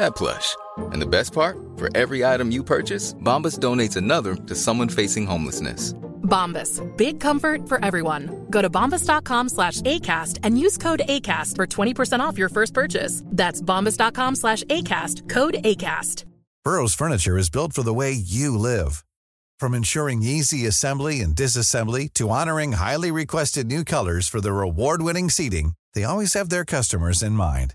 that plush. And the best part, for every item you purchase, Bombas donates another to someone facing homelessness. Bombas, big comfort for everyone. Go to bombas.com slash ACAST and use code ACAST for 20% off your first purchase. That's bombas.com slash ACAST, code ACAST. Burrow's furniture is built for the way you live. From ensuring easy assembly and disassembly to honoring highly requested new colors for their award-winning seating, they always have their customers in mind.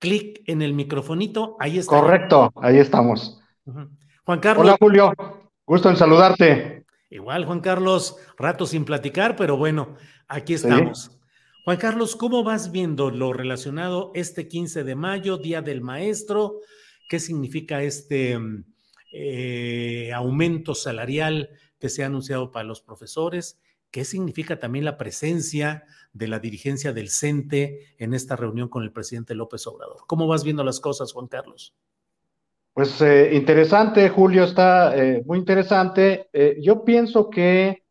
clic en el microfonito, ahí está. Correcto, ahí estamos. Juan Carlos. Hola Julio, gusto en saludarte. Igual, Juan Carlos, rato sin platicar, pero bueno, aquí estamos. Juan Carlos, ¿cómo vas viendo lo relacionado este 15 de mayo, Día del Maestro? ¿Qué significa este eh, aumento salarial que se ha anunciado para los profesores? ¿Qué significa también la presencia de la dirigencia del CENTE en esta reunión con el presidente López Obrador? ¿Cómo vas viendo las cosas, Juan Carlos? Pues eh, interesante, Julio, está eh, muy interesante. Eh, yo pienso que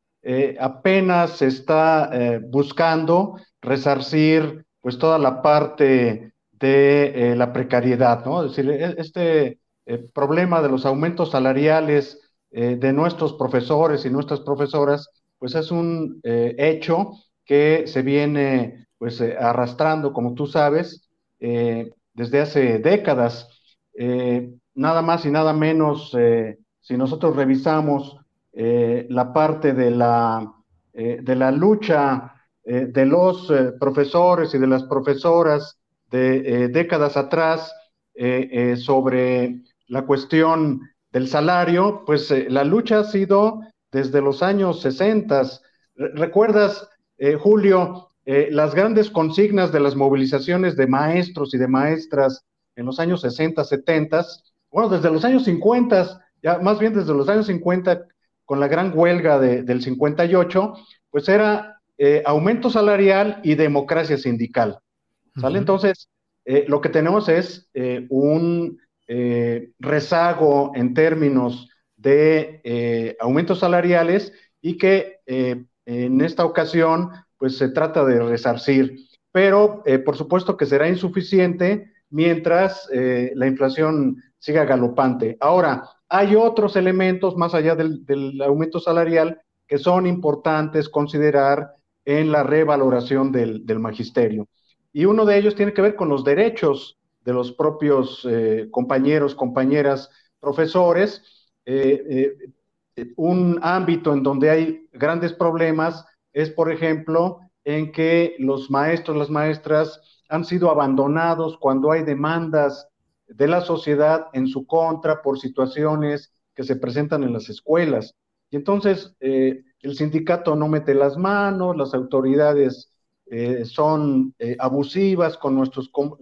apenas se está buscando resarcir pues toda la parte de la precariedad, ¿no? Es decir, e- este problema de los aumentos salariales de nuestros profesores y nuestras profesoras, pues es un hecho que se viene pues eh, arrastrando, como tú sabes, eh, desde hace décadas. Eh, nada más y nada menos, si nosotros revisamos la parte de la, de la lucha de los profesores y de las profesoras de décadas atrás sobre la cuestión del salario, pues la lucha ha sido desde los años 60. Re- ¿Recuerdas, eh, Julio, eh, las grandes consignas de las movilizaciones de maestros y de maestras en los años 60, 70? Bueno, desde los años 50, ya más bien desde los años 50, con la gran huelga de- del 58, pues era eh, aumento salarial y democracia sindical. ¿Sale? Entonces, lo que tenemos es un rezago en términos de aumentos salariales y que eh, en esta ocasión, pues se trata de resarcir. Pero, eh, por supuesto que será insuficiente mientras eh, la inflación siga galopante. Ahora, hay otros elementos más allá del, aumento salarial que son importantes considerar en la revaloración del, magisterio. Y uno de ellos tiene que ver con los derechos de los propios eh, compañeros, compañeras, profesores. Un ámbito en donde hay grandes problemas es, por ejemplo, en que los maestros, las maestras han sido abandonados cuando hay demandas de la sociedad en su contra por situaciones que se presentan en las escuelas. Y entonces eh, el sindicato no mete las manos, las autoridades eh, son eh, abusivas con nuestros, con,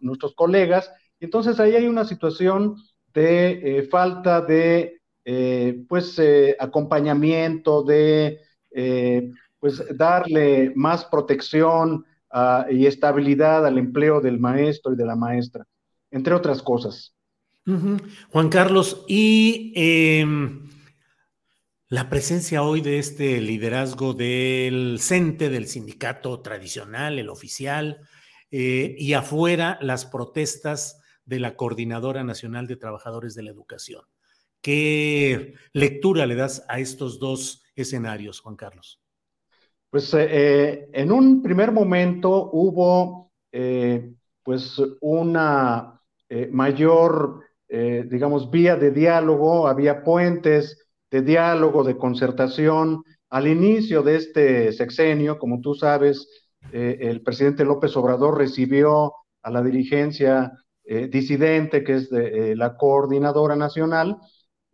nuestros colegas, y entonces ahí hay una situación de falta de eh, pues eh, acompañamiento, de eh, pues darle más protección uh, y estabilidad al empleo del maestro y de la maestra, entre otras cosas. Juan Carlos, y eh, la presencia hoy de este liderazgo del CENTE, del sindicato tradicional, el oficial, y afuera las protestas de la Coordinadora Nacional de Trabajadores de la Educación. ¿Qué lectura le das a estos dos escenarios, Juan Carlos? Pues eh, en un primer momento hubo eh, pues una eh, mayor, digamos, vía de diálogo, había puentes de diálogo, de concertación al inicio de este sexenio, como tú sabes, eh, el presidente López Obrador recibió a la dirigencia eh, disidente, que es de, la coordinadora nacional,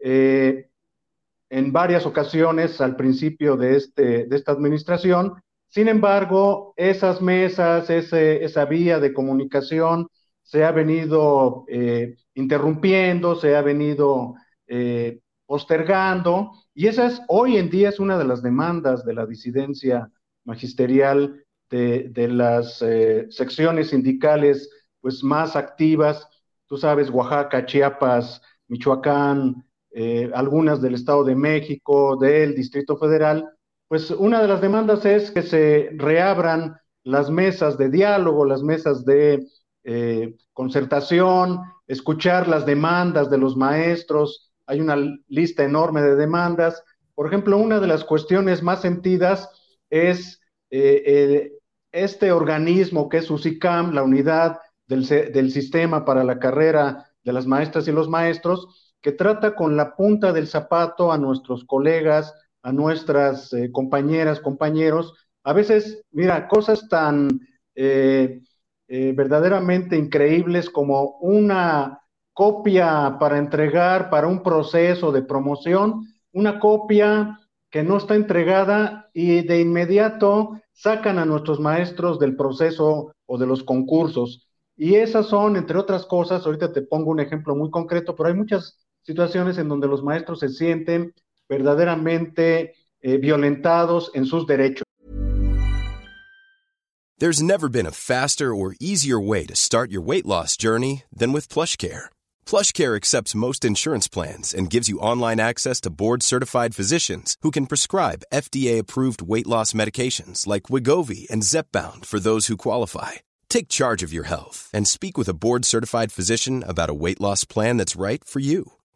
en varias ocasiones al principio de, este, de esta administración. Sin embargo, esas mesas, esa vía de comunicación se ha venido eh, interrumpiendo, se ha venido eh, postergando, y esa es hoy en día es una de las demandas de la disidencia magisterial de, de las eh, secciones sindicales pues más activas, tú sabes, Oaxaca, Chiapas, Michoacán, eh, algunas del Estado de México, del Distrito Federal, pues una de las demandas es que se reabran las mesas de diálogo, las mesas de eh, concertación, escuchar las demandas de los maestros. Hay una lista enorme de demandas. Por ejemplo, una de las cuestiones más sentidas es eh, este organismo que es USICAM, la unidad del, del sistema para la carrera de las maestras y los maestros, que trata con la punta del zapato a nuestros colegas, a nuestras eh, compañeras, compañeros. A veces, mira, cosas tan eh, eh, verdaderamente increíbles como una copia para entregar para un proceso de promoción, una copia que no está entregada y de inmediato sacan a nuestros maestros del proceso o de los concursos. Y esas son, entre otras cosas, ahorita te pongo un ejemplo muy concreto, pero hay muchas situaciones en donde los maestros se sienten verdaderamente eh, violentados en sus derechos. There's never been a faster or easier way to start your weight loss journey than with PlushCare. PlushCare accepts most insurance plans and gives you online access to board-certified physicians who can prescribe FDA-approved weight loss medications like Wigovi and Zepbound for those who qualify. Take charge of your health and speak with a board-certified physician about a weight loss plan that's right for you.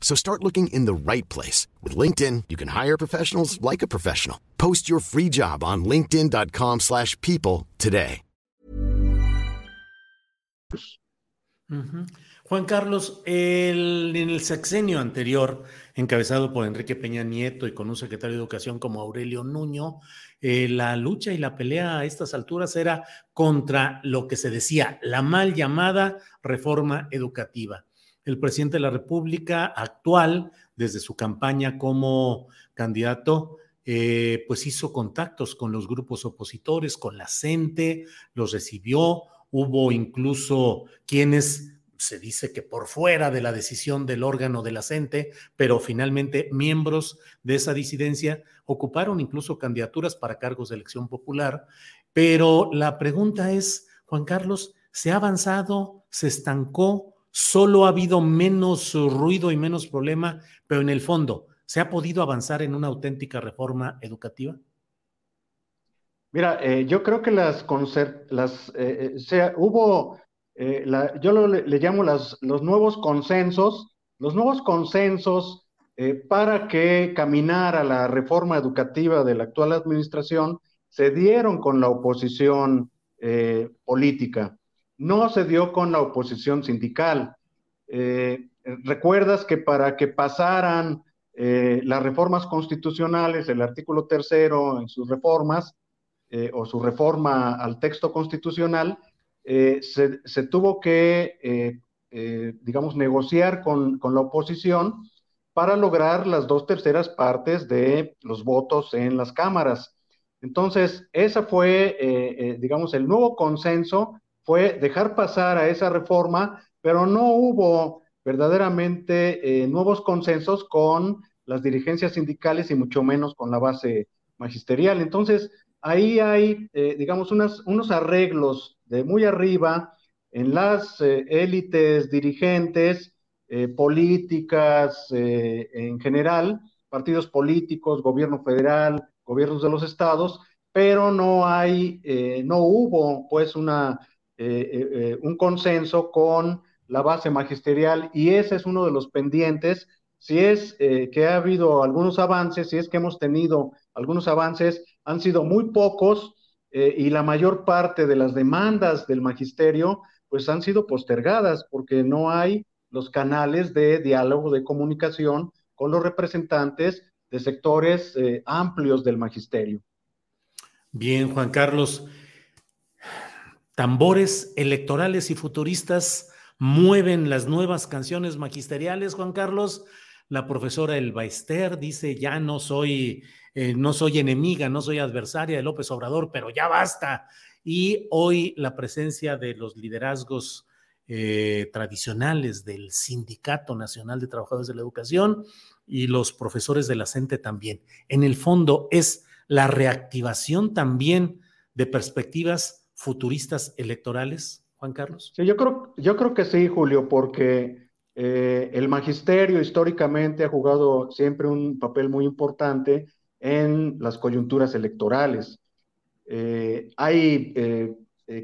So start looking in the right place. With LinkedIn, you can hire professionals like a professional. Post your free job on linkedin.com slash people today. Juan Carlos, el, en el sexenio anterior, encabezado por Enrique Peña Nieto y con un secretario de Educación como Aurelio Nuño, eh, la lucha y la pelea a estas alturas era contra lo que se decía, la mal llamada reforma educativa el presidente de la República actual, desde su campaña como candidato, eh, pues hizo contactos con los grupos opositores, con la CENTE, los recibió, hubo incluso quienes se dice que por fuera de la decisión del órgano de la CENTE, pero finalmente miembros de esa disidencia ocuparon incluso candidaturas para cargos de elección popular. Pero la pregunta es, Juan Carlos, ¿se ha avanzado? ¿Se estancó? Solo ha habido menos ruido y menos problema, pero en el fondo, ¿se ha podido avanzar en una auténtica reforma educativa? Mira, eh, yo creo que las, las eh, eh, hubo, yo le, llamo los nuevos consensos, los nuevos consensos para que caminara la reforma educativa de la actual administración se dieron con la oposición política no se dio con la oposición sindical. Eh, recuerdas que para que pasaran eh, las reformas constitucionales, el artículo tercero en sus reformas, eh, o su reforma al texto constitucional, se, tuvo que, digamos, negociar con, con la oposición para lograr las dos terceras partes de los votos en las cámaras. Entonces, ese fue, digamos, el nuevo consenso fue dejar pasar a esa reforma, pero no hubo verdaderamente eh, nuevos consensos con las dirigencias sindicales y mucho menos con la base magisterial. Entonces, ahí hay, eh, digamos, unos arreglos de muy arriba en las eh, élites dirigentes, políticas en general, partidos políticos, gobierno federal, gobiernos de los estados, pero no hay, no hubo pues una, un consenso con la base magisterial y ese es uno de los pendientes. Si es que ha habido algunos avances, si es que hemos tenido algunos avances, han sido muy pocos y la mayor parte de las demandas del magisterio pues han sido postergadas porque no hay los canales de diálogo, de comunicación con los representantes de sectores eh, amplios del magisterio. Bien, Juan Carlos. Tambores electorales y futuristas mueven las nuevas canciones magisteriales, Juan Carlos. La profesora Elba Ester dice, ya no soy, eh, no soy enemiga, no soy adversaria de López Obrador, pero ya basta. Y hoy la presencia de los liderazgos eh, tradicionales del Sindicato Nacional de Trabajadores de la Educación y los profesores de la CENTE también. En el fondo es la reactivación también de perspectivas futuristas electorales, Juan Carlos. Sí, yo creo, yo creo que sí, Julio, porque eh, el magisterio históricamente ha jugado siempre un papel muy importante en las coyunturas electorales. Eh, hay eh,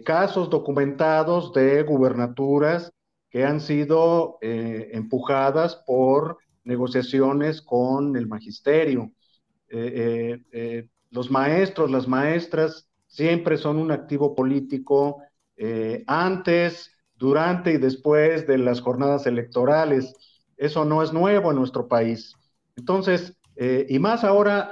casos documentados de gubernaturas que han sido empujadas por negociaciones con el magisterio. Los maestros, las maestras siempre son un activo político antes, durante y después de las jornadas electorales. Eso no es nuevo en nuestro país. Entonces, y más ahora,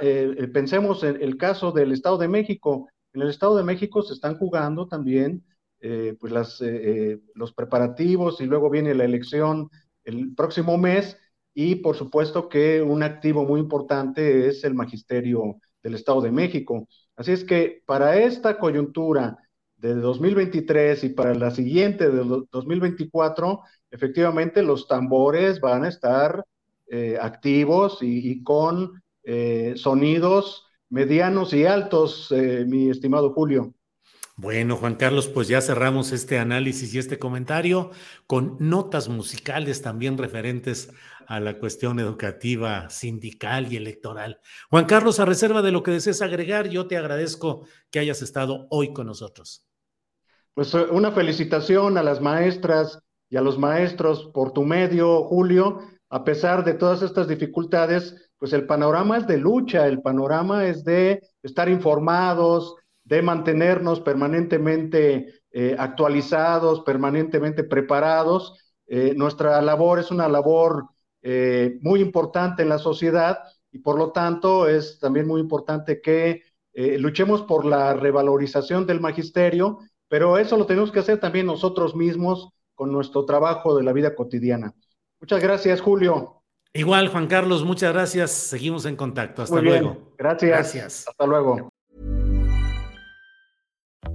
pensemos en el caso del Estado de México. En el Estado de México se están jugando también eh, pues eh, eh, los preparativos y luego viene la elección el próximo mes y por supuesto que un activo muy importante es el magisterio del Estado de México. Así es que para esta coyuntura de 2023 y para la siguiente de 2024, efectivamente los tambores van a estar activos y con sonidos medianos y altos, eh, mi estimado Julio. Bueno, Juan Carlos, pues ya cerramos este análisis y este comentario con notas musicales también referentes a la cuestión educativa, sindical y electoral. Juan Carlos, a reserva de lo que desees agregar, yo te agradezco que hayas estado hoy con nosotros. Pues eh, una felicitación a las maestras y a los maestros por tu medio, Julio. A pesar de todas estas dificultades, pues el panorama es de lucha, el panorama es de estar informados, de mantenernos permanentemente eh, actualizados, permanentemente preparados. Eh, nuestra labor es una labor eh, muy importante en la sociedad y por lo tanto es también muy importante que luchemos por la revalorización del magisterio, pero eso lo tenemos que hacer también nosotros mismos con nuestro trabajo de la vida cotidiana. Muchas gracias, Julio. Igual, Juan Carlos, muchas gracias. Seguimos en contacto. Hasta luego. Gracias. Gracias. Hasta luego.